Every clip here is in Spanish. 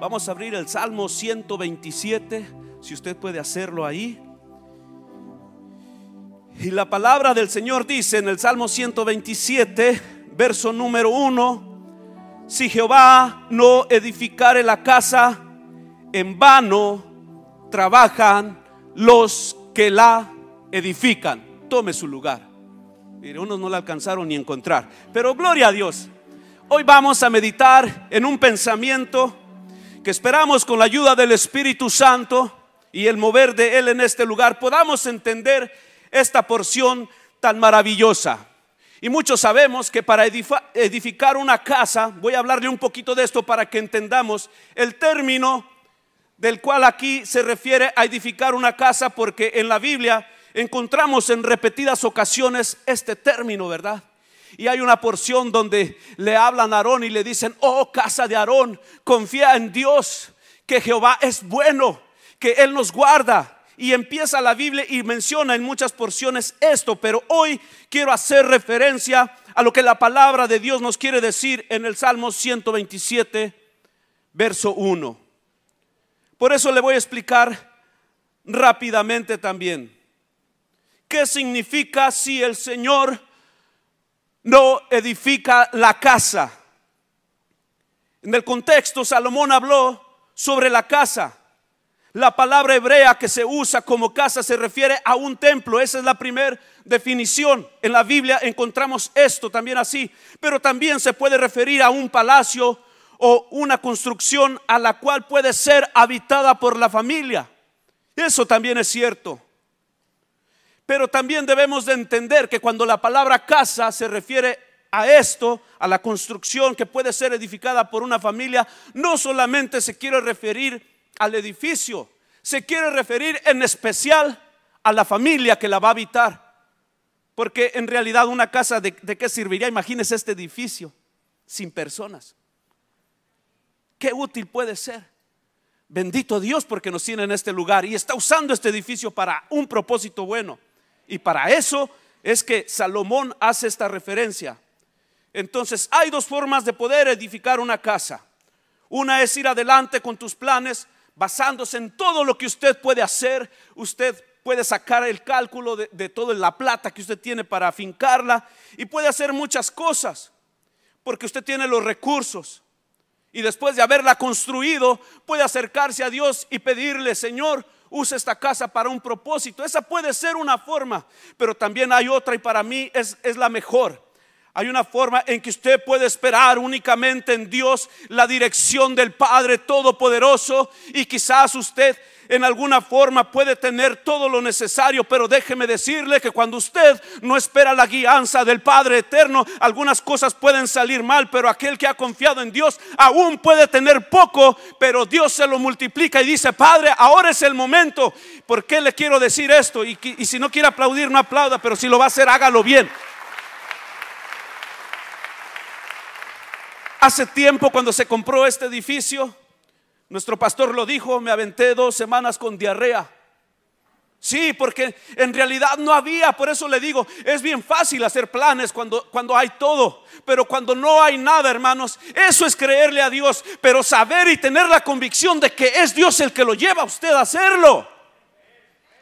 Vamos a abrir el Salmo 127, si usted puede hacerlo ahí. Y la palabra del Señor dice en el Salmo 127, verso número 1, si Jehová no edificare la casa, en vano trabajan los que la edifican. Tome su lugar. Mire, unos no la alcanzaron ni encontrar. Pero gloria a Dios. Hoy vamos a meditar en un pensamiento que esperamos con la ayuda del Espíritu Santo y el mover de Él en este lugar podamos entender esta porción tan maravillosa. Y muchos sabemos que para edificar una casa, voy a hablarle un poquito de esto para que entendamos el término del cual aquí se refiere a edificar una casa, porque en la Biblia encontramos en repetidas ocasiones este término, ¿verdad? Y hay una porción donde le hablan a Aarón y le dicen, oh casa de Aarón, confía en Dios, que Jehová es bueno, que Él nos guarda. Y empieza la Biblia y menciona en muchas porciones esto, pero hoy quiero hacer referencia a lo que la palabra de Dios nos quiere decir en el Salmo 127, verso 1. Por eso le voy a explicar rápidamente también qué significa si el Señor no edifica la casa. En el contexto, Salomón habló sobre la casa. La palabra hebrea que se usa como casa se refiere a un templo. Esa es la primera definición. En la Biblia encontramos esto también así. Pero también se puede referir a un palacio o una construcción a la cual puede ser habitada por la familia. Eso también es cierto. Pero también debemos de entender que cuando la palabra casa se refiere a esto, a la construcción que puede ser edificada por una familia, no solamente se quiere referir al edificio, se quiere referir en especial a la familia que la va a habitar. Porque en realidad una casa de, qué serviría, imagínese este edificio sin personas. Qué útil puede ser. Bendito Dios porque nos tiene en este lugar y está usando este edificio para un propósito bueno. Y para eso es que Salomón hace esta referencia. Entonces, hay dos formas de poder edificar una casa. Una es ir adelante con tus planes basándose en todo lo que usted puede hacer. Usted puede sacar el cálculo de, toda la plata que usted tiene para afincarla y puede hacer muchas cosas porque usted tiene los recursos. Y después de haberla construido, puede acercarse a Dios y pedirle, Señor, usa esta casa para un propósito. Esa puede ser una forma, pero también hay otra y para mí es, es la mejor. Hay una forma en que usted puede esperar únicamente en Dios la dirección del Padre Todopoderoso y quizás usted en alguna forma puede tener todo lo necesario, pero déjeme decirle que cuando usted no espera la guianza del Padre Eterno, algunas cosas pueden salir mal, pero aquel que ha confiado en Dios aún puede tener poco, pero Dios se lo multiplica y dice, Padre, ahora es el momento. ¿Por qué le quiero decir esto? Y, y si no quiere aplaudir, no aplauda, pero si lo va a hacer, hágalo bien. Hace tiempo cuando se compró este edificio, nuestro pastor lo dijo, me aventé dos semanas con diarrea. Sí, porque en realidad no había, por eso le digo, es bien fácil hacer planes cuando, cuando hay todo, pero cuando no hay nada, hermanos, eso es creerle a Dios, pero saber y tener la convicción de que es Dios el que lo lleva a usted a hacerlo.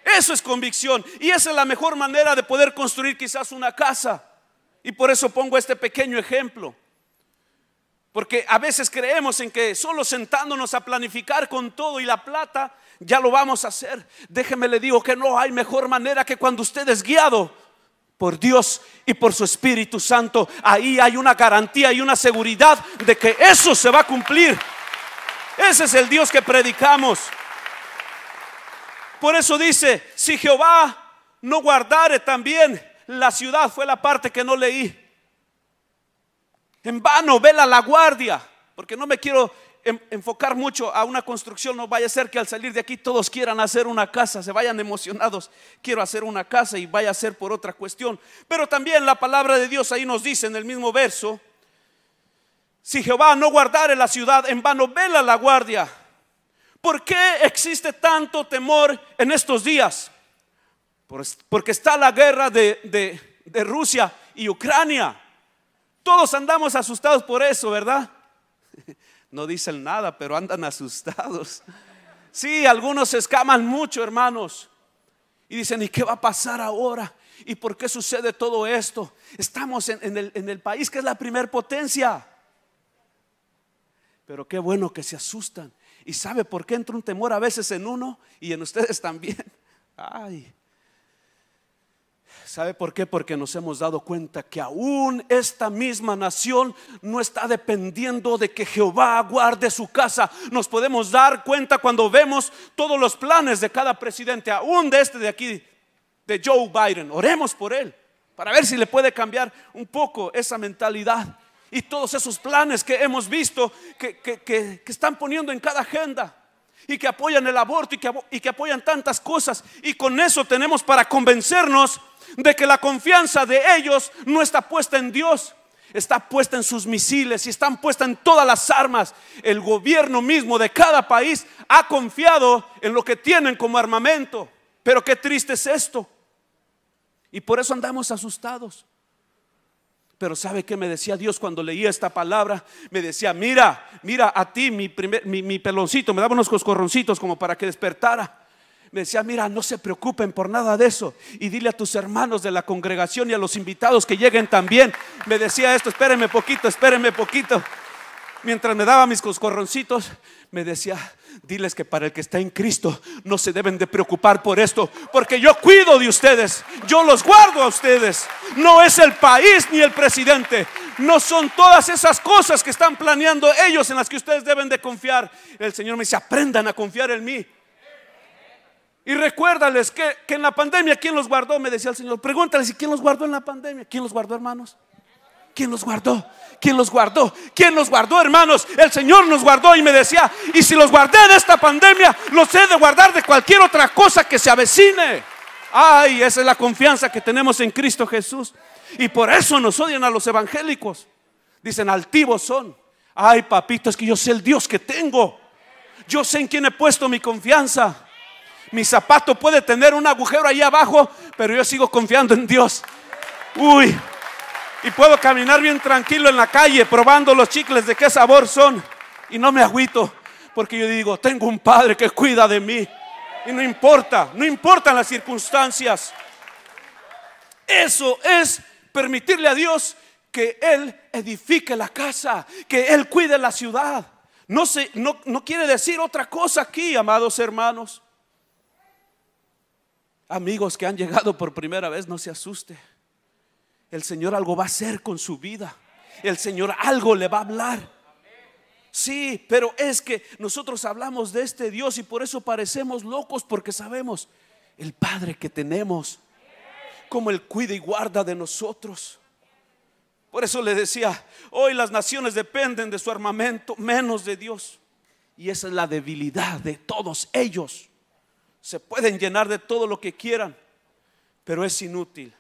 Eso es convicción y esa es la mejor manera de poder construir quizás una casa. Y por eso pongo este pequeño ejemplo. Porque a veces creemos en que solo sentándonos a planificar con todo y la plata, ya lo vamos a hacer. Déjeme le digo que no hay mejor manera que cuando usted es guiado por Dios y por su Espíritu Santo. Ahí hay una garantía y una seguridad de que eso se va a cumplir. Ese es el Dios que predicamos. Por eso dice, si Jehová no guardare también la ciudad, fue la parte que no leí. En vano, vela la guardia, porque no me quiero enfocar mucho a una construcción, no vaya a ser que al salir de aquí todos quieran hacer una casa, se vayan emocionados, quiero hacer una casa y vaya a ser por otra cuestión. Pero también la palabra de Dios ahí nos dice en el mismo verso, si Jehová no guardare la ciudad, en vano vela la guardia. ¿Por qué existe tanto temor en estos días? Porque está la guerra de, de Rusia y Ucrania. Todos andamos asustados por eso, ¿verdad? no dicen nada, pero andan asustados. Sí, algunos se escaman mucho, hermanos. Y dicen, ¿y qué va a pasar ahora? ¿Y por qué sucede todo esto? Estamos en, el, en el país que es la primer potencia. Pero qué bueno que se asustan. ¿Y sabe por qué entra un temor a veces en uno y en ustedes también? Ay, ¿Sabe por qué? Porque nos hemos dado cuenta que aún esta misma nación no está dependiendo de que Jehová guarde su casa. Nos podemos dar cuenta cuando vemos todos los planes de cada presidente, aún de este de aquí, de Joe Biden. Oremos por él para ver si le puede cambiar un poco esa mentalidad y todos esos planes que hemos visto que, que, están poniendo en cada agenda y que apoyan el aborto y que, y que apoyan tantas cosas. Y con eso tenemos para convencernos de que la confianza de ellos no está puesta en Dios, está puesta en sus misiles y están puestas en todas las armas. El gobierno mismo de cada país ha confiado en lo que tienen como armamento. Pero qué triste es esto. Y por eso andamos asustados. Pero ¿sabe qué me decía Dios cuando leía esta palabra? Me decía, mira, mira a ti, mi, primer, mi, mi peloncito, me daba unos coscorroncitos como para que despertara me decía, mira, no se preocupen por nada de eso. Y dile a tus hermanos de la congregación y a los invitados que lleguen también. Me decía esto, espérenme poquito, espérenme poquito. Mientras me daba mis coscorroncitos, me decía, diles que para el que está en Cristo no se deben de preocupar por esto, porque yo cuido de ustedes, yo los guardo a ustedes. No es el país ni el presidente, no son todas esas cosas que están planeando ellos en las que ustedes deben de confiar. El Señor me dice, aprendan a confiar en mí. Y recuérdales que, en la pandemia, ¿quién los guardó? Me decía el Señor. Pregúntales, quién los guardó en la pandemia? ¿Quién los guardó, hermanos? ¿Quién los guardó? ¿Quién los guardó? ¿Quién los guardó, hermanos? El Señor nos guardó y me decía, y si los guardé de esta pandemia, los he de guardar de cualquier otra cosa que se avecine. Ay, esa es la confianza que tenemos en Cristo Jesús. Y por eso nos odian a los evangélicos. Dicen, altivos son. Ay, papito, es que yo sé el Dios que tengo. Yo sé en quién he puesto mi confianza. Mi zapato puede tener un agujero ahí abajo, pero yo sigo confiando en Dios. Uy, y puedo caminar bien tranquilo en la calle probando los chicles de qué sabor son. Y no me agüito, porque yo digo, tengo un padre que cuida de mí. Y no importa, no importan las circunstancias. Eso es permitirle a Dios que Él edifique la casa, que Él cuide la ciudad. No, no, no quiere decir otra cosa aquí, amados hermanos. Amigos que han llegado por primera vez, no se asuste. El Señor algo va a hacer con su vida. El Señor algo le va a hablar. Sí, pero es que nosotros hablamos de este Dios y por eso parecemos locos porque sabemos el Padre que tenemos, como Él cuida y guarda de nosotros. Por eso le decía, hoy las naciones dependen de su armamento, menos de Dios. Y esa es la debilidad de todos ellos se pueden llenar de todo lo que quieran, pero es inútil.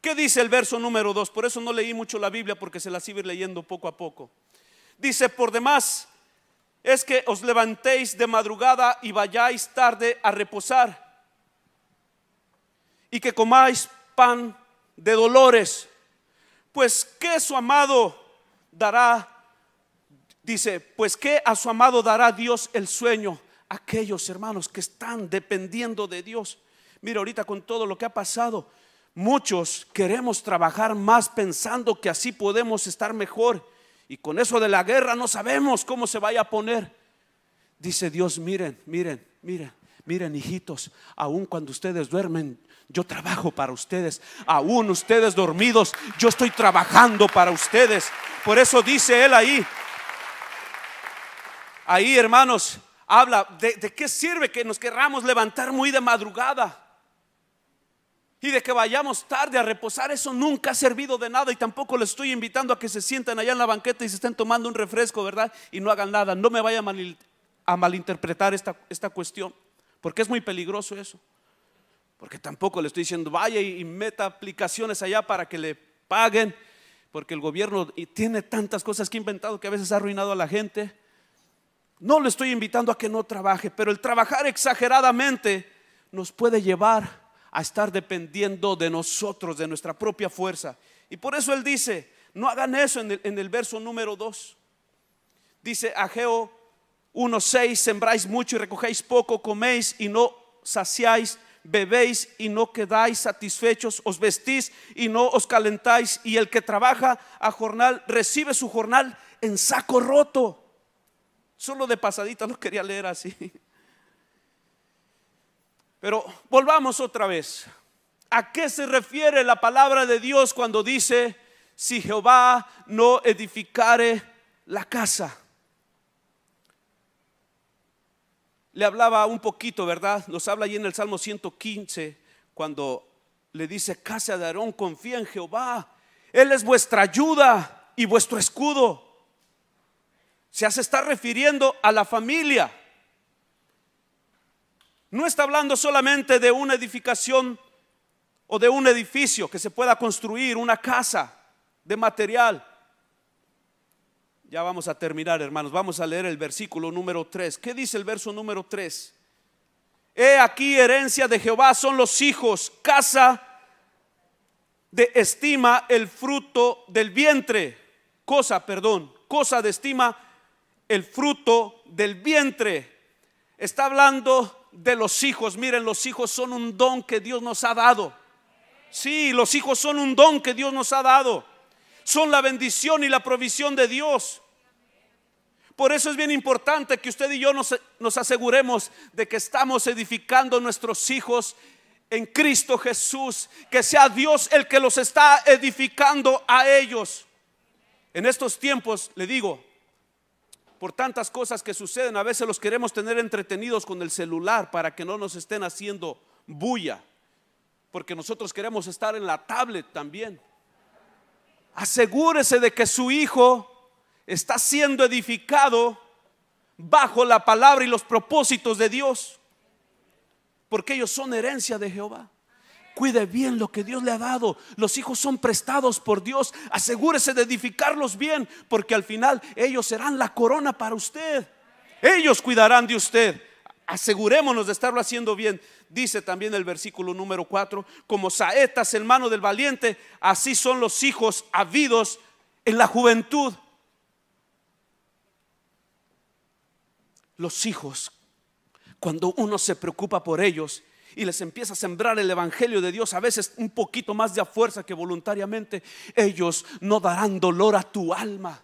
¿Qué dice el verso número 2? Por eso no leí mucho la Biblia porque se la ir leyendo poco a poco. Dice, por demás, es que os levantéis de madrugada y vayáis tarde a reposar y que comáis pan de dolores, pues que su amado dará, dice, pues que a su amado dará Dios el sueño aquellos hermanos que están dependiendo de Dios. Mira, ahorita con todo lo que ha pasado, muchos queremos trabajar más pensando que así podemos estar mejor. Y con eso de la guerra no sabemos cómo se vaya a poner. Dice Dios, miren, miren, miren, miren hijitos, aun cuando ustedes duermen, yo trabajo para ustedes. Aún ustedes dormidos, yo estoy trabajando para ustedes. Por eso dice Él ahí, ahí hermanos, habla de, qué sirve que nos querramos levantar muy de madrugada y de que vayamos tarde a reposar, eso nunca ha servido de nada y tampoco les estoy invitando a que se sienten allá en la banqueta y se estén tomando un refresco, ¿verdad? Y no hagan nada. No me vaya a, malinterpretar esta, esta cuestión, porque es muy peligroso eso. Porque tampoco le estoy diciendo, vaya y meta aplicaciones allá para que le paguen, porque el gobierno tiene tantas cosas que ha inventado que a veces ha arruinado a la gente. No le estoy invitando a que no trabaje, pero el trabajar exageradamente nos puede llevar a estar dependiendo de nosotros, de nuestra propia fuerza. Y por eso Él dice, no hagan eso en el, verso número 2. Dice Ageo 1.6, sembráis mucho y recogéis poco, coméis y no saciáis, bebéis y no quedáis satisfechos, os vestís y no os calentáis, y el que trabaja a jornal recibe su jornal en saco roto. Solo de pasadita lo quería leer así. Pero volvamos otra vez. ¿A qué se refiere la palabra de Dios cuando dice, si Jehová no edificare la casa? Le hablaba un poquito, ¿verdad? Nos habla allí en el Salmo 115, cuando le dice, casa de Aarón, confía en Jehová. Él es vuestra ayuda y vuestro escudo. Se está refiriendo a la familia. No está hablando solamente de una edificación o de un edificio que se pueda construir, una casa de material. Ya vamos a terminar, hermanos. Vamos a leer el versículo número 3. ¿Qué dice el verso número 3? He aquí herencia de Jehová son los hijos, casa de estima el fruto del vientre. Cosa, perdón, cosa de estima el fruto del vientre. Está hablando de los hijos. Miren, los hijos son un don que Dios nos ha dado. Sí, los hijos son un don que Dios nos ha dado. Son la bendición y la provisión de Dios. Por eso es bien importante que usted y yo nos, aseguremos de que estamos edificando nuestros hijos en Cristo Jesús, que sea Dios el que los está edificando a ellos. En estos tiempos, le digo, por tantas cosas que suceden, a veces los queremos tener entretenidos con el celular para que no nos estén haciendo bulla porque nosotros queremos estar en la tablet también. Asegúrese de que su hijo está siendo edificado bajo la palabra y los propósitos de Dios, porque ellos son herencia de Jehová. Cuide bien lo que Dios le ha dado. Los hijos son prestados por Dios. Asegúrese de edificarlos bien, porque al final ellos serán la corona para usted. Ellos cuidarán de usted. Asegurémonos de estarlo haciendo bien. Dice también el versículo número 4, como saetas en mano del valiente, así son los hijos habidos en la juventud. Los hijos, cuando uno se preocupa por ellos y les empieza a sembrar el Evangelio de Dios, a veces un poquito más de a fuerza que voluntariamente, ellos no darán dolor a tu alma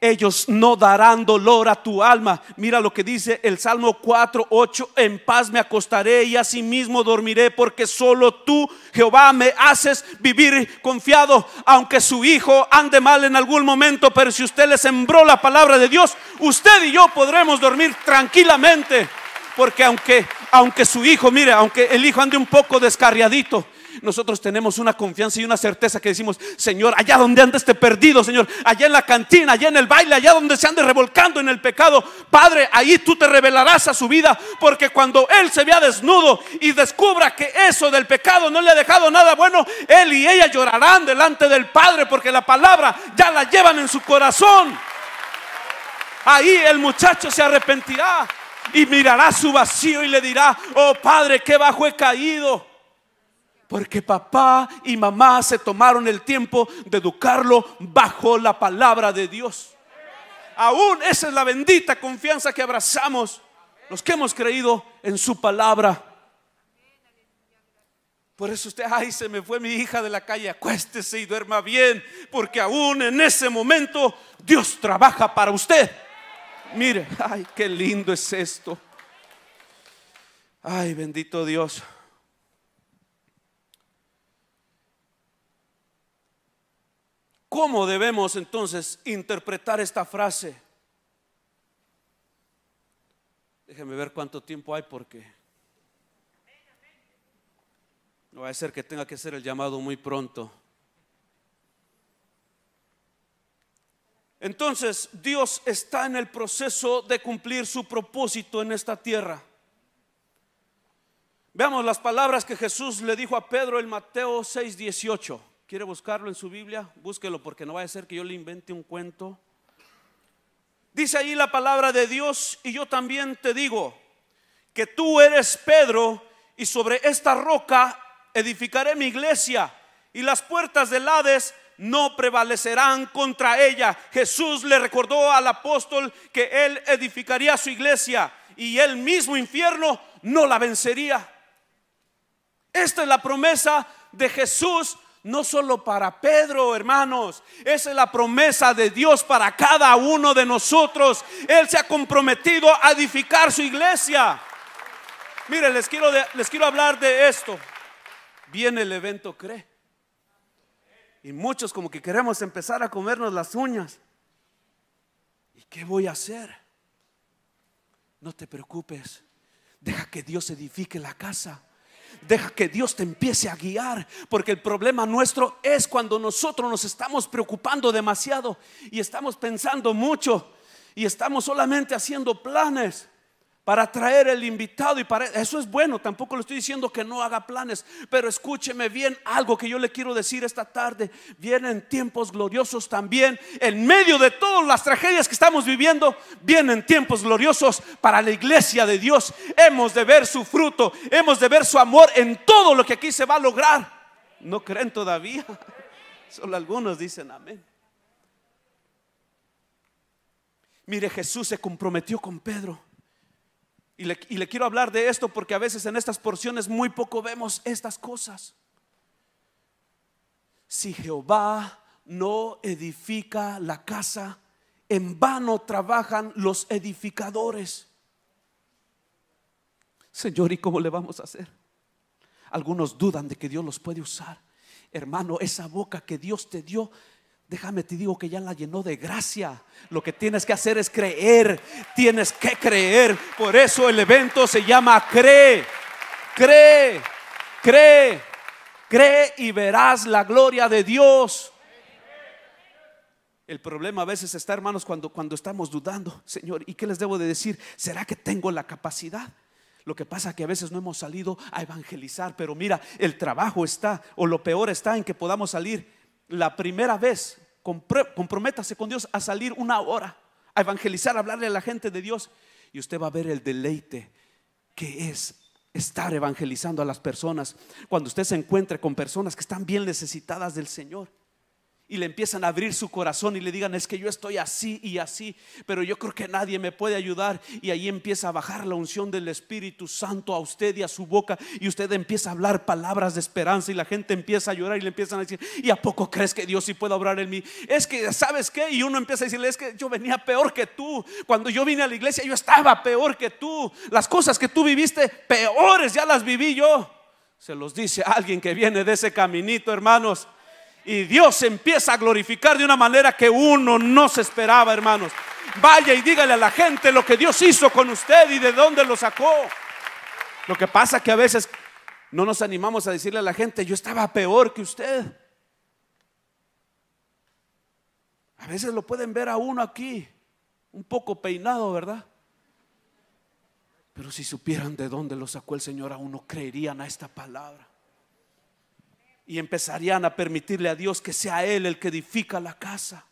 ellos no darán dolor a tu alma. Mira lo que dice el Salmo 4, 8, en paz me acostaré y asimismo dormiré porque solo tú, Jehová, me haces vivir confiado, aunque su hijo ande mal en algún momento, pero si usted le sembró la palabra de Dios, usted y yo podremos dormir tranquilamente. Porque aunque, aunque su hijo, mire, aunque el hijo ande un poco descarriadito, nosotros tenemos una confianza y una certeza que decimos, Señor, allá donde ande este perdido, Señor, allá en la cantina, allá en el baile, allá donde se ande revolcando en el pecado, Padre, ahí tú te revelarás a su vida, porque cuando Él se vea desnudo y descubra que eso del pecado no le ha dejado nada bueno, Él y ella llorarán delante del Padre, porque la palabra ya la llevan en su corazón. Ahí el muchacho se arrepentirá y mirará su vacío y le dirá, oh Padre, qué bajo he caído. Porque papá y mamá se tomaron el tiempo de educarlo bajo la palabra de Dios. Aún esa es la bendita confianza que abrazamos los que hemos creído en su palabra. Por eso usted, ay, se me fue mi hija de la calle, acuéstese y duerma bien, porque aún en ese momento Dios trabaja para usted. Mire, ay, qué lindo es esto. Ay, bendito Dios. ¿Cómo debemos entonces interpretar esta frase? Déjeme ver cuánto tiempo hay porque no va a ser que tenga que hacer el llamado muy pronto. Entonces Dios está en el proceso de cumplir su propósito en esta tierra. Veamos las palabras que Jesús le dijo a Pedro en Mateo 6:18. ¿Quiere buscarlo en su Biblia? Búsquelo porque no vaya a ser que yo le invente un cuento. Dice ahí la palabra de Dios y yo también te digo que tú eres Pedro y sobre esta roca edificaré mi iglesia y las puertas del Hades no prevalecerán contra ella. Jesús le recordó al apóstol que él edificaría su iglesia y el mismo infierno no la vencería. Esta es la promesa de Jesús no solo para Pedro, hermanos, esa es la promesa de Dios para cada uno de nosotros. Él se ha comprometido a edificar su iglesia. Mire, les quiero, les quiero hablar de esto. Viene el evento CRE. Y muchos como que queremos empezar a comernos las uñas. ¿Y qué voy a hacer? No te preocupes. Deja que Dios edifique la casa. Deja que Dios te empiece a guiar, porque el problema nuestro es cuando nosotros nos estamos preocupando demasiado y estamos pensando mucho y estamos solamente haciendo planes para traer el invitado y para eso es bueno, tampoco le estoy diciendo que no haga planes, pero escúcheme bien algo que yo le quiero decir esta tarde, vienen tiempos gloriosos también, en medio de todas las tragedias que estamos viviendo, vienen tiempos gloriosos para la iglesia de Dios. Hemos de ver su fruto, hemos de ver su amor en todo lo que aquí se va a lograr. ¿No creen todavía? Solo algunos dicen amén. Mire, Jesús se comprometió con Pedro y le, quiero hablar de esto porque a veces en estas porciones muy poco vemos estas cosas. Si Jehová no edifica la casa, en vano trabajan los edificadores. Señor, ¿y cómo le vamos a hacer? Algunos dudan de que Dios los puede usar. Hermano, esa boca que Dios te dio Déjame te digo que ya la llenó de gracia. Lo que tienes que hacer es creer. Tienes que creer. Por eso el evento se llama cree. Cree. Cree. Cree y verás la gloria de Dios. El problema a veces está, hermanos, cuando, cuando estamos dudando, Señor, ¿y qué les debo de decir? ¿Será que tengo la capacidad? Lo que pasa es que a veces no hemos salido a evangelizar, pero mira, el trabajo está, o lo peor está en que podamos salir la primera vez, comprométase con Dios a salir una hora, a evangelizar, a hablarle a la gente de Dios. Y usted va a ver el deleite que es estar evangelizando a las personas. Cuando usted se encuentre con personas que están bien necesitadas del Señor y le empiezan a abrir su corazón y le digan, es que yo estoy así y así, pero yo creo que nadie me puede ayudar. Y ahí empieza a bajar la unción del Espíritu Santo a usted y a su boca y usted empieza a hablar palabras de esperanza y la gente empieza a llorar y le empiezan a decir, ¿y a poco crees que Dios sí puede obrar en mí? Es que, ¿sabes qué? Y uno empieza a decirle, es que yo venía peor que tú. Cuando yo vine a la iglesia yo estaba peor que tú. Las cosas que tú viviste, peores ya las viví yo. Se los dice alguien que viene de ese caminito, hermanos y Dios empieza a glorificar de una manera que uno no se esperaba, hermanos. Vaya y dígale a la gente lo que Dios hizo con usted y de dónde lo sacó. Lo que pasa que a veces no nos animamos a decirle a la gente, yo estaba peor que usted. A veces lo pueden ver a uno aquí, un poco peinado, ¿verdad? Pero si supieran de dónde lo sacó el Señor, a uno creerían a esta palabra y empezarían a permitirle a Dios que sea Él el que edifica la casa.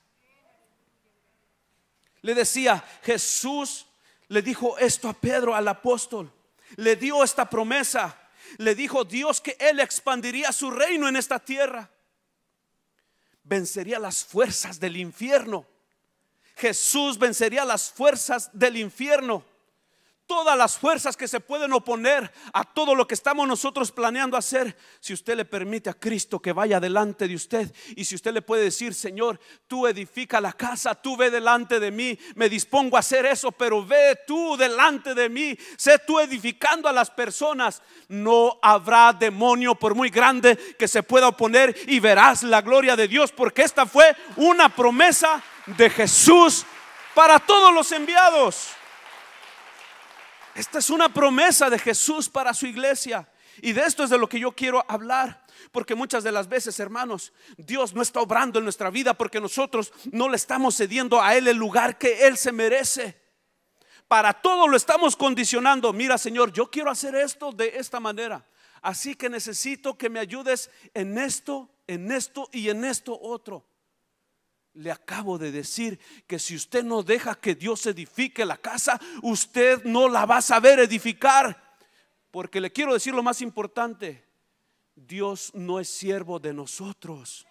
Le decía, Jesús le dijo esto a Pedro, al apóstol, le dio esta promesa, le dijo Dios que Él expandiría su reino en esta tierra, vencería las fuerzas del infierno. Jesús vencería las fuerzas del infierno todas las fuerzas que se pueden oponer a todo lo que estamos nosotros planeando hacer, si usted le permite a Cristo que vaya delante de usted y si usted le puede decir, Señor, tú edifica la casa, tú ve delante de mí, me dispongo a hacer eso, pero ve tú delante de mí, sé tú edificando a las personas, no habrá demonio por muy grande que se pueda oponer y verás la gloria de Dios, porque esta fue una promesa de Jesús para todos los enviados. Esta es una promesa de Jesús para su iglesia. Y de esto es de lo que yo quiero hablar. Porque muchas de las veces, hermanos, Dios no está obrando en nuestra vida porque nosotros no le estamos cediendo a Él el lugar que Él se merece. Para todo lo estamos condicionando. Mira, Señor, yo quiero hacer esto de esta manera. Así que necesito que me ayudes en esto, en esto y en esto otro. Le acabo de decir que si usted no deja que Dios edifique la casa, usted no la va a saber edificar. Porque le quiero decir lo más importante, Dios no es siervo de nosotros.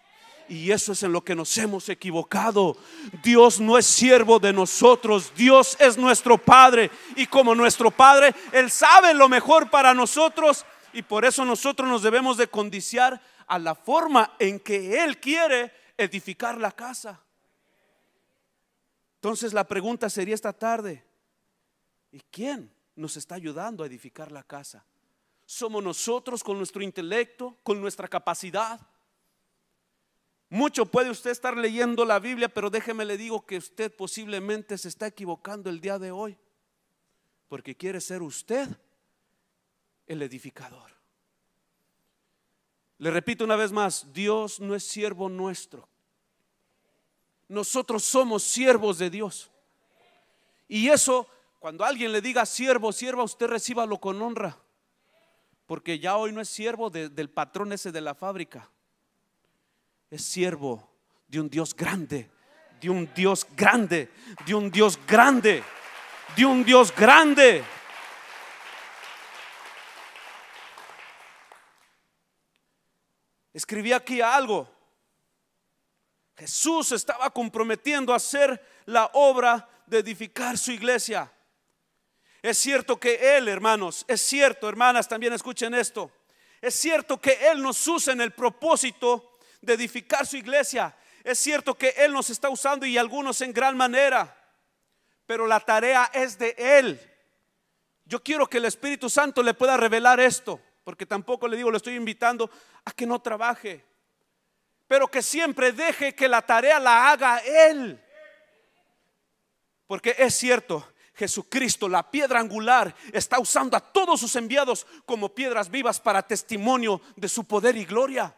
Y eso es en lo que nos hemos equivocado. Dios no es siervo de nosotros, Dios es nuestro Padre. Y como nuestro Padre, Él sabe lo mejor para nosotros. Y por eso nosotros nos debemos de condiciar a la forma en que Él quiere edificar la casa. Entonces la pregunta sería esta tarde, ¿y quién nos está ayudando a edificar la casa? ¿Somos nosotros con nuestro intelecto, con nuestra capacidad? Mucho puede usted estar leyendo la Biblia, pero déjeme le digo que usted posiblemente se está equivocando el día de hoy, porque quiere ser usted el edificador. Le repito una vez más, Dios no es siervo nuestro. Nosotros somos siervos de Dios. Y eso, cuando alguien le diga siervo, sierva, usted recíbalo con honra. Porque ya hoy no es siervo del patrón ese de la fábrica. Es siervo de un Dios grande, de un Dios grande, de un Dios grande, de un Dios grande. Escribí aquí algo. Jesús estaba comprometiendo a hacer la obra de edificar su iglesia. Es cierto que Él, hermanos, es cierto, hermanas, también escuchen esto. Es cierto que Él nos usa en el propósito de edificar su iglesia. Es cierto que Él nos está usando y algunos en gran manera. Pero la tarea es de Él. Yo quiero que el Espíritu Santo le pueda revelar esto, porque tampoco le digo, le estoy invitando a que no trabaje, pero que siempre deje que la tarea la haga Él. Porque es cierto, Jesucristo, la piedra angular, está usando a todos sus enviados como piedras vivas para testimonio de su poder y gloria.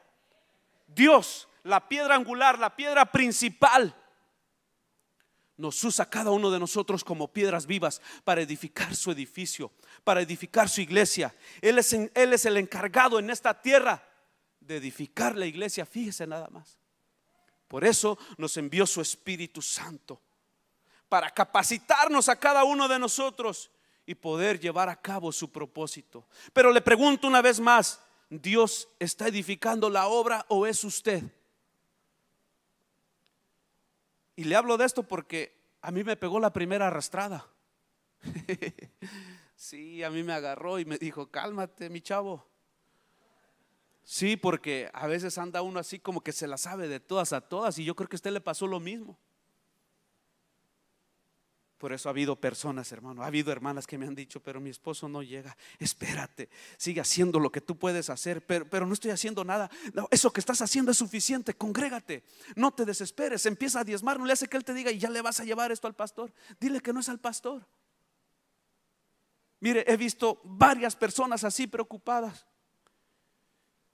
Dios, la piedra angular, la piedra principal, nos usa cada uno de nosotros como piedras vivas para edificar su edificio, para edificar su iglesia. Él es, él es el encargado en esta tierra de edificar la iglesia. Fíjese nada más. Por eso nos envió su Espíritu Santo para capacitarnos a cada uno de nosotros y poder llevar a cabo su propósito. Pero le pregunto una vez más, ¿Dios está edificando la obra o es usted? Y le hablo de esto porque a mí me pegó la primera arrastrada. sí, a mí me agarró y me dijo, cálmate, mi chavo. Sí, porque a veces anda uno así como que se la sabe de todas a todas y yo creo que a usted le pasó lo mismo. Por eso ha habido personas, hermano, ha habido hermanas que me han dicho, pero mi esposo no llega. Espérate, sigue haciendo lo que tú puedes hacer, pero, pero no estoy haciendo nada. eso que estás haciendo es suficiente, congrégate, no te desesperes, empieza a diezmar, no le hace que él te diga y ya le vas a llevar esto al pastor. Dile que no es al pastor. Mire, he visto varias personas así preocupadas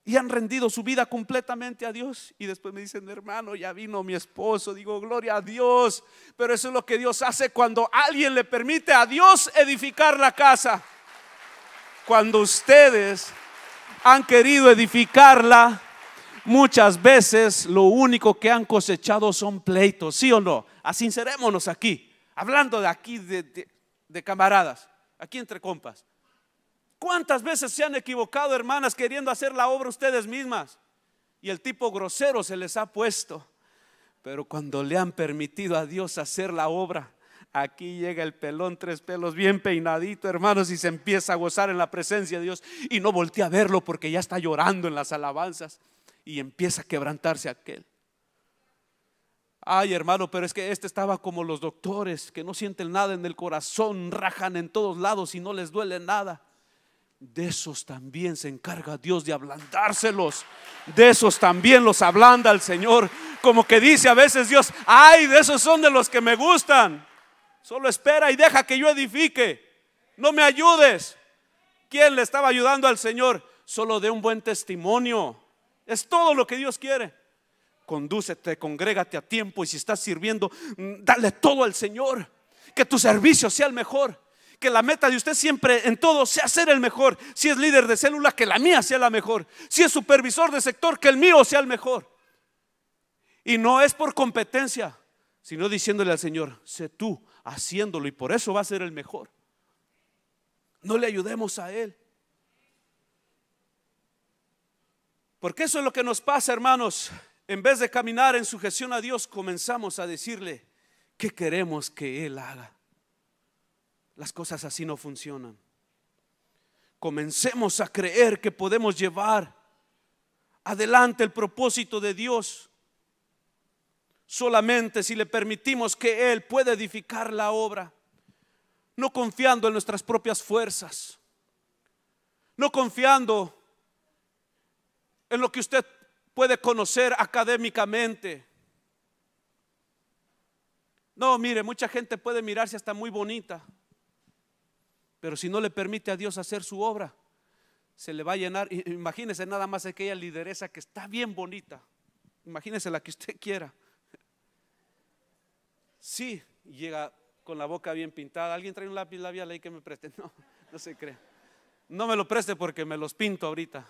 y han rendido su vida completamente a Dios. Y después me dicen, hermano, ya vino mi esposo. Digo, gloria a Dios. Pero eso es lo que Dios hace cuando alguien le permite a Dios edificar la casa. Cuando ustedes han querido edificarla, muchas veces lo único que han cosechado son pleitos, ¿sí o no? Asincerémonos aquí, hablando de aquí de, de camaradas, aquí entre compas. ¿Cuántas veces se han equivocado, hermanas, queriendo hacer la obra ustedes mismas? Y el tipo grosero se les ha puesto. Pero cuando le han permitido a Dios hacer la obra, aquí llega el pelón, tres pelos bien peinadito, hermanos, y se empieza a gozar en la presencia de Dios. Y no voltea a verlo porque ya está llorando en las alabanzas. Y empieza a quebrantarse aquel. Ay, hermano, pero es que este estaba como los doctores que no sienten nada en el corazón, rajan en todos lados y no les duele nada. De esos también se encarga Dios de ablandárselos. De esos también los ablanda el Señor. Como que dice a veces Dios, ay, de esos son de los que me gustan. Solo espera y deja que yo edifique. No me ayudes. ¿Quién le estaba ayudando al Señor? Solo de un buen testimonio. Es todo lo que Dios quiere. Condúcete, congrégate a tiempo y si estás sirviendo, mm, dale todo al Señor. Que tu servicio sea el mejor que la meta de usted siempre en todo sea ser el mejor. Si es líder de célula, que la mía sea la mejor. Si es supervisor de sector, que el mío sea el mejor. Y no es por competencia, sino diciéndole al Señor, sé tú haciéndolo y por eso va a ser el mejor. No le ayudemos a Él. Porque eso es lo que nos pasa, hermanos, en vez de caminar en sujeción a Dios, comenzamos a decirle qué queremos que Él haga. Las cosas así no funcionan. Comencemos a creer que podemos llevar adelante el propósito de Dios solamente si le permitimos que Él pueda edificar la obra, no confiando en nuestras propias fuerzas, no confiando en lo que usted puede conocer académicamente. No, mire, mucha gente puede mirarse hasta muy bonita, pero si no le permite a Dios hacer su obra, se le va a llenar. Imagínese nada más aquella lideresa que está bien bonita. Imagínese la que usted quiera. Sí, llega con la boca bien pintada. ¿Alguien trae un lápiz labial ahí que me preste? No, no se cree. No me lo preste porque me los pinto ahorita.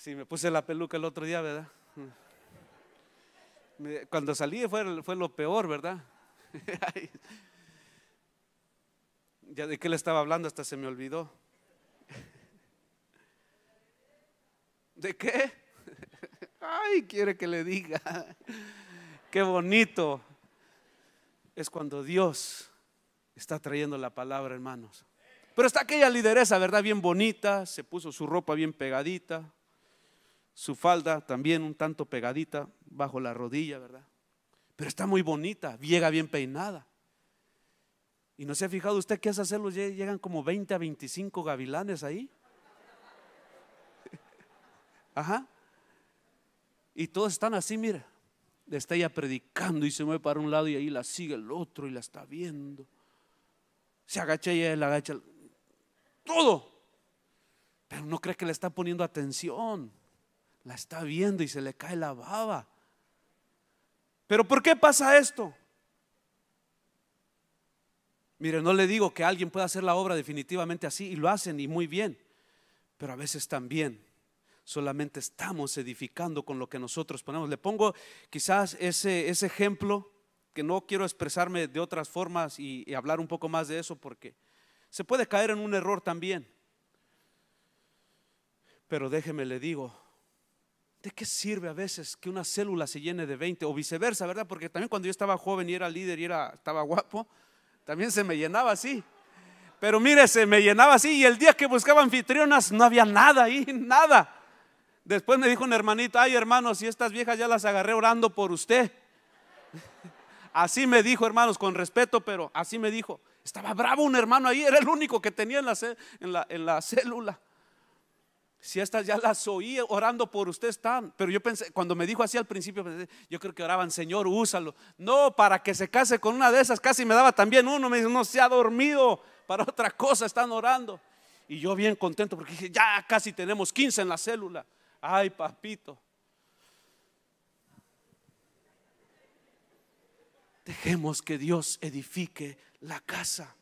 Sí, me puse la peluca el otro día, ¿verdad? Cuando salí fue, fue lo peor, ¿verdad? ya de qué le estaba hablando hasta se me olvidó. ¿De qué? Ay, quiere que le diga. Qué bonito es cuando Dios está trayendo la palabra, hermanos. Pero está aquella lideresa, ¿verdad? Bien bonita, se puso su ropa bien pegadita, su falda también un tanto pegadita bajo la rodilla, ¿verdad? Pero está muy bonita, llega bien peinada. ¿Y no se ha fijado usted que esas celos llegan como 20 a 25 gavilanes ahí? Ajá. Y todos están así, mira. Está ella predicando y se mueve para un lado y ahí la sigue el otro y la está viendo. Se agacha y ella la agacha. Todo. Pero no cree que le está poniendo atención. La está viendo y se le cae la baba. Pero ¿por qué pasa esto? Mire, no le digo que alguien pueda hacer la obra definitivamente así y lo hacen y muy bien. Pero a veces también solamente estamos edificando con lo que nosotros ponemos. Le pongo quizás ese, ese ejemplo, que no quiero expresarme de otras formas y, y hablar un poco más de eso porque se puede caer en un error también. Pero déjeme le digo, ¿de qué sirve a veces que una célula se llene de 20 o viceversa, verdad? Porque también cuando yo estaba joven y era líder y era, estaba guapo, también se me llenaba así. Pero mire, se me llenaba así y el día que buscaba anfitrionas no había nada ahí, nada. Después me dijo un hermanito, ay hermanos, si estas viejas ya las agarré orando por usted. Así me dijo, hermanos, con respeto, pero así me dijo. Estaba bravo un hermano ahí, era el único que tenía en la, en la, en la célula. Si estas ya las oí orando por usted están. Pero yo pensé, cuando me dijo así al principio, yo creo que oraban, Señor, úsalo. No, para que se case con una de esas, casi me daba también uno. Me dice, no se ha dormido, para otra cosa están orando. Y yo bien contento porque dije, ya casi tenemos 15 en la célula. Ay, papito. Dejemos que Dios edifique la casa.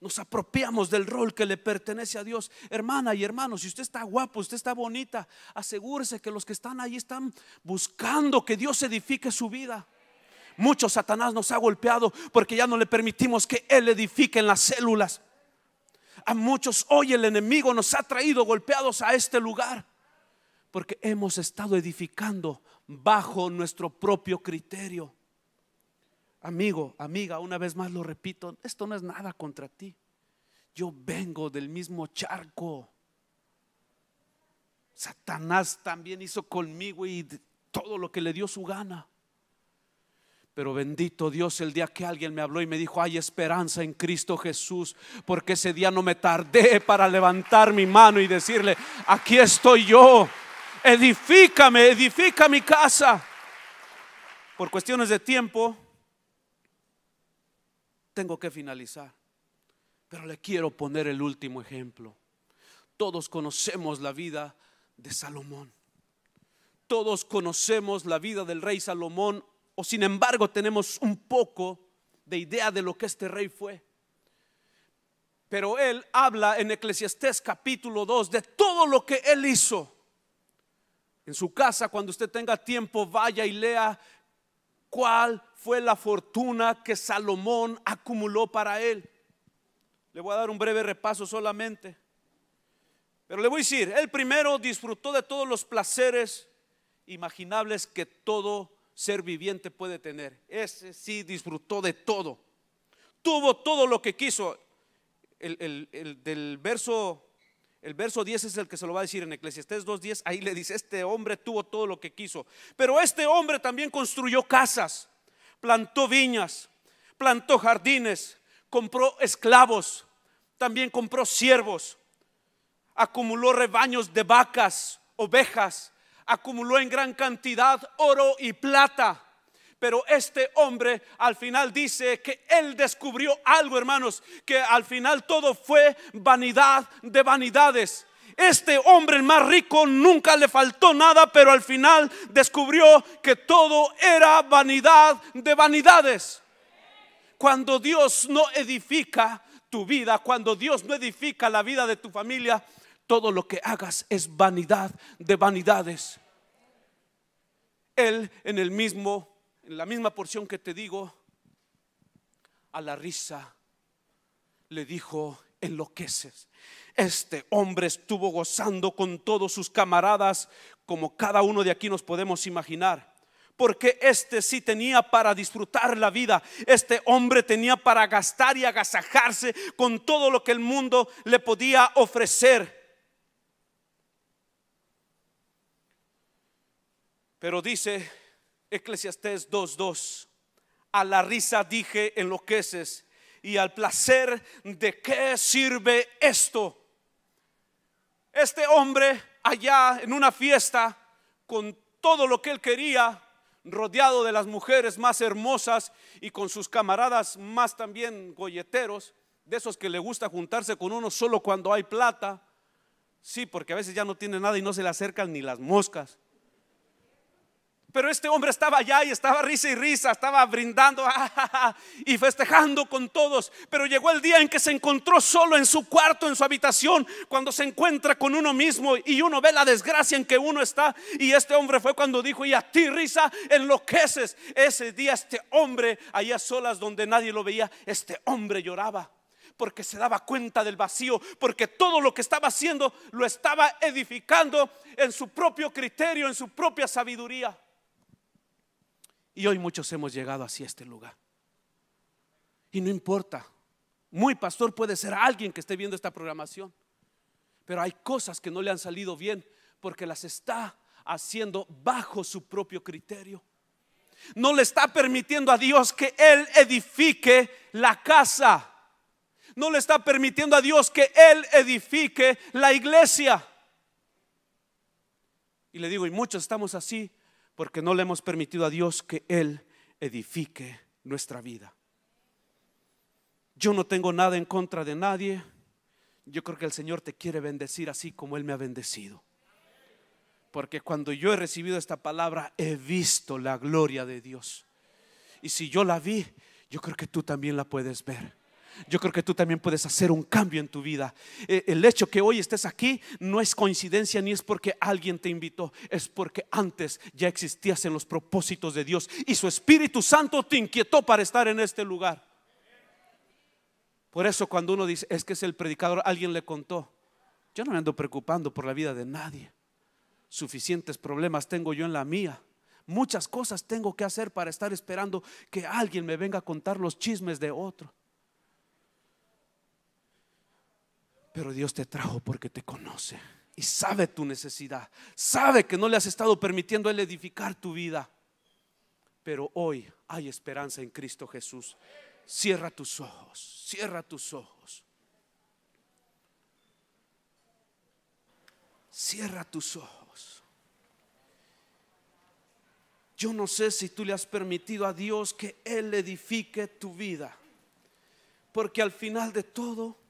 Nos apropiamos del rol que le pertenece a Dios. Hermana y hermano, si usted está guapo, usted está bonita, asegúrese que los que están ahí están buscando que Dios edifique su vida. Mucho Satanás nos ha golpeado porque ya no le permitimos que Él edifique en las células. A muchos hoy el enemigo nos ha traído golpeados a este lugar porque hemos estado edificando bajo nuestro propio criterio. Amigo, amiga, una vez más lo repito, esto no es nada contra ti. Yo vengo del mismo charco. Satanás también hizo conmigo y todo lo que le dio su gana. Pero bendito Dios el día que alguien me habló y me dijo, hay esperanza en Cristo Jesús, porque ese día no me tardé para levantar mi mano y decirle, aquí estoy yo, edifícame, edifica mi casa. Por cuestiones de tiempo, tengo que finalizar, pero le quiero poner el último ejemplo. Todos conocemos la vida de Salomón. Todos conocemos la vida del rey Salomón o sin embargo tenemos un poco de idea de lo que este rey fue. Pero él habla en Eclesiastés capítulo 2 de todo lo que él hizo. En su casa, cuando usted tenga tiempo, vaya y lea cuál fue la fortuna que Salomón acumuló para él. Le voy a dar un breve repaso solamente. Pero le voy a decir, él primero disfrutó de todos los placeres imaginables que todo ser viviente puede tener. Ese sí disfrutó de todo. Tuvo todo lo que quiso. El, del verso el verso 10 es el que se lo va a decir en Eclesiastés 2.10. Ahí le dice, este hombre tuvo todo lo que quiso. Pero este hombre también construyó casas, plantó viñas, plantó jardines, compró esclavos, también compró siervos, acumuló rebaños de vacas, ovejas, acumuló en gran cantidad oro y plata. Pero este hombre al final dice que él descubrió algo, hermanos, que al final todo fue vanidad de vanidades. Este hombre, el más rico, nunca le faltó nada, pero al final descubrió que todo era vanidad de vanidades. Cuando Dios no edifica tu vida, cuando Dios no edifica la vida de tu familia, todo lo que hagas es vanidad de vanidades. Él en el mismo, en la misma porción que te digo, a la risa le dijo, enloqueces. Este hombre estuvo gozando con todos sus camaradas, como cada uno de aquí nos podemos imaginar. Porque este sí tenía para disfrutar la vida. Este hombre tenía para gastar y agasajarse con todo lo que el mundo le podía ofrecer. Pero dice Eclesiastés 2.2, a la risa dije enloqueces y al placer de qué sirve esto. Este hombre allá en una fiesta con todo lo que él quería, rodeado de las mujeres más hermosas y con sus camaradas más también golleteros, de esos que le gusta juntarse con uno solo cuando hay plata. Sí, porque a veces ya no tiene nada y no se le acercan ni las moscas. Pero este hombre estaba allá y estaba risa y risa, estaba brindando y festejando con todos. Pero llegó el día en que se encontró solo en su cuarto, en su habitación, cuando se encuentra con uno mismo y uno ve la desgracia en que uno está. Y este hombre fue cuando dijo, y a ti risa enloqueces. Ese día este hombre, allá solas donde nadie lo veía, este hombre lloraba porque se daba cuenta del vacío, porque todo lo que estaba haciendo lo estaba edificando en su propio criterio, en su propia sabiduría. Y hoy muchos hemos llegado así a este lugar. Y no importa, muy pastor puede ser alguien que esté viendo esta programación, pero hay cosas que no le han salido bien porque las está haciendo bajo su propio criterio. No le está permitiendo a Dios que Él edifique la casa. No le está permitiendo a Dios que Él edifique la iglesia. Y le digo, y muchos estamos así porque no le hemos permitido a Dios que Él edifique nuestra vida. Yo no tengo nada en contra de nadie. Yo creo que el Señor te quiere bendecir así como Él me ha bendecido. Porque cuando yo he recibido esta palabra, he visto la gloria de Dios. Y si yo la vi, yo creo que tú también la puedes ver yo creo que tú también puedes hacer un cambio en tu vida. Eh, el hecho que hoy estés aquí no es coincidencia ni es porque alguien te invitó, es porque antes ya existías en los propósitos de Dios y su Espíritu Santo te inquietó para estar en este lugar. Por eso cuando uno dice, es que es el predicador, alguien le contó, yo no me ando preocupando por la vida de nadie. Suficientes problemas tengo yo en la mía. Muchas cosas tengo que hacer para estar esperando que alguien me venga a contar los chismes de otro. Pero Dios te trajo porque te conoce y sabe tu necesidad. Sabe que no le has estado permitiendo Él edificar tu vida. Pero hoy hay esperanza en Cristo Jesús. Cierra tus ojos, cierra tus ojos. Cierra tus ojos. Yo no sé si tú le has permitido a Dios que Él edifique tu vida. Porque al final de todo,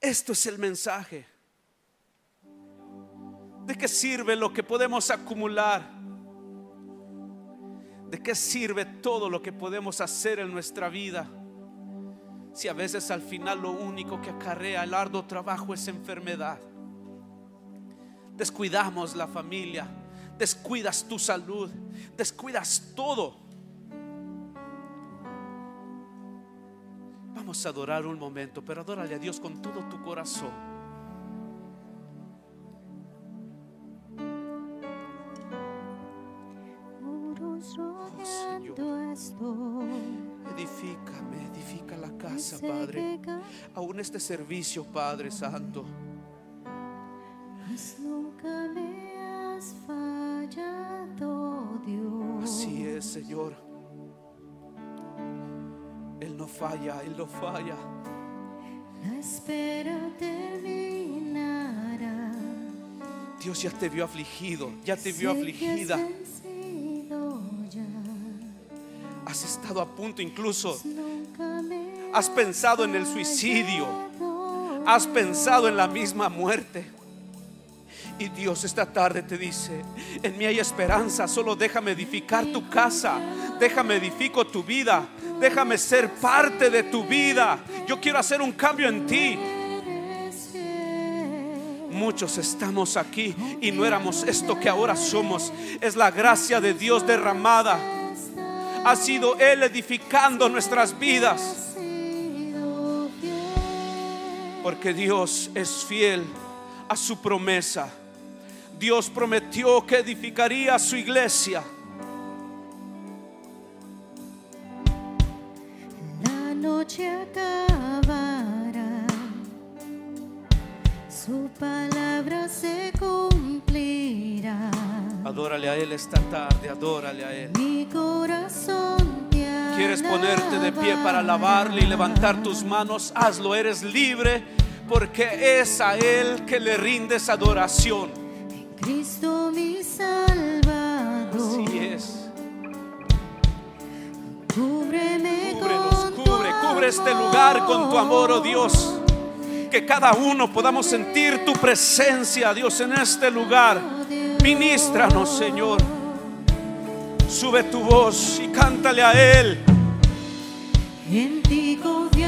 esto es el mensaje. ¿De qué sirve lo que podemos acumular? ¿De qué sirve todo lo que podemos hacer en nuestra vida? Si a veces al final lo único que acarrea el arduo trabajo es enfermedad. Descuidamos la familia, descuidas tu salud, descuidas todo Vamos a adorar un momento, pero adórale a Dios con todo tu corazón. Oh, Edifícame, edifica la casa, Padre. Aún este servicio, Padre Santo. Nunca me has fallado, Dios. Así es, Señor. Él no falla, Él no falla. La espera terminará. Dios ya te vio afligido, ya te vio afligida. Has estado a punto incluso. Me Has pensado en el suicidio. Has pensado en la misma muerte. Y Dios esta tarde te dice, en mí hay esperanza, solo déjame edificar tu casa, déjame edifico tu vida, déjame ser parte de tu vida. Yo quiero hacer un cambio en ti. Muchos estamos aquí y no éramos esto que ahora somos. Es la gracia de Dios derramada. Ha sido Él edificando nuestras vidas. Porque Dios es fiel a su promesa. Dios prometió que edificaría su iglesia. La noche acabará, su palabra se cumplirá. Adórale a Él esta tarde, adórale a Él. Mi corazón te ¿Quieres ponerte de pie para alabarle y levantar tus manos? Hazlo, eres libre porque es a Él que le rindes adoración. Cristo mi Salvador. Así es. Cúbreme Cúbrenos, con tu cubre, cubre este lugar con tu amor, oh. Dios. Que cada uno podamos sentir tu presencia, Dios, en este lugar. Ministranos, Señor. Sube tu voz y cántale a Él. En ti confiaré,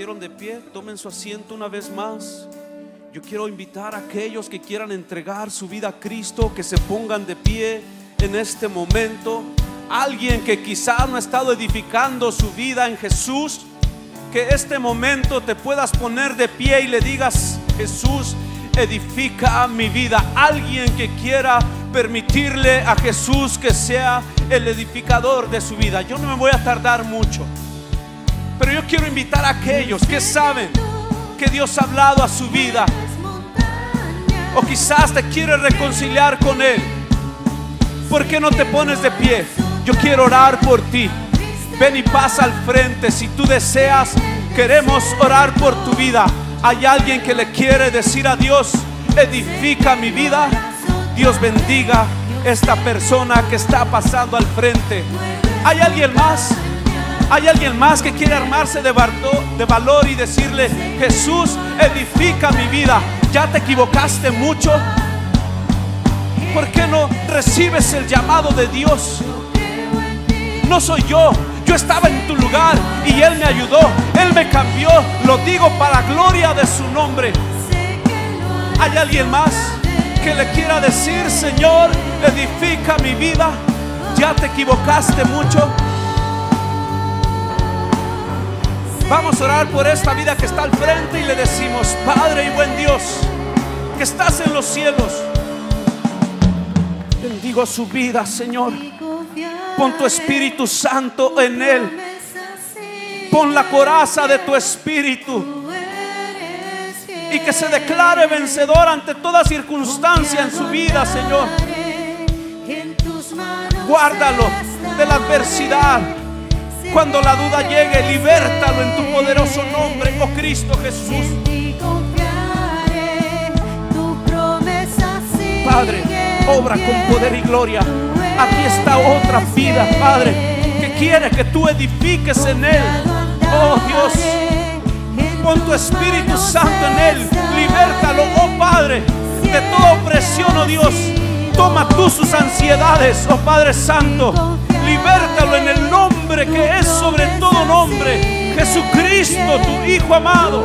pusieron de pie, tomen su asiento una vez más. Yo quiero invitar a aquellos que quieran entregar su vida a Cristo, que se pongan de pie en este momento. Alguien que quizá no ha estado edificando su vida en Jesús, que este momento te puedas poner de pie y le digas, Jesús, edifica mi vida. Alguien que quiera permitirle a Jesús que sea el edificador de su vida. Yo no me voy a tardar mucho, pero yo quiero invitar a aquellos que saben que Dios ha hablado a su vida o quizás te quiere reconciliar con Él. ¿Por qué no te pones de pie? Yo quiero orar por ti. Ven y pasa al frente. Si tú deseas, queremos orar por tu vida. Hay alguien que le quiere decir a Dios, edifica mi vida. Dios bendiga esta persona que está pasando al frente. ¿Hay alguien más? ¿Hay alguien más que quiere armarse de, de valor y decirle, Jesús, edifica mi vida? ¿Ya te equivocaste mucho? ¿Por qué no recibes el llamado de Dios? No soy yo, yo estaba en tu lugar y Él me ayudó, Él me cambió, lo digo para gloria de su nombre. ¿Hay alguien más que le quiera decir, Señor, edifica mi vida? ¿Ya te equivocaste mucho? Vamos a orar por esta vida que está al frente y le decimos, Padre y buen Dios, que estás en los cielos. Bendigo su vida, Señor. Pon tu Espíritu Santo en él. Pon la coraza de tu Espíritu y que se declare vencedor ante toda circunstancia en su vida, Señor. Guárdalo de la adversidad. Cuando la duda llegue, libértalo en tu poderoso nombre, oh Cristo Jesús. Padre, obra con poder y gloria. Aquí está otra vida, Padre, que quiere que tú edifiques en él. Oh Dios, pon tu Espíritu Santo en él. Libértalo, oh Padre, de toda opresión, oh Dios. Toma tú sus ansiedades, oh Padre Santo. Libértalo en el que es sobre todo nombre. Jesucristo, tu Hijo amado.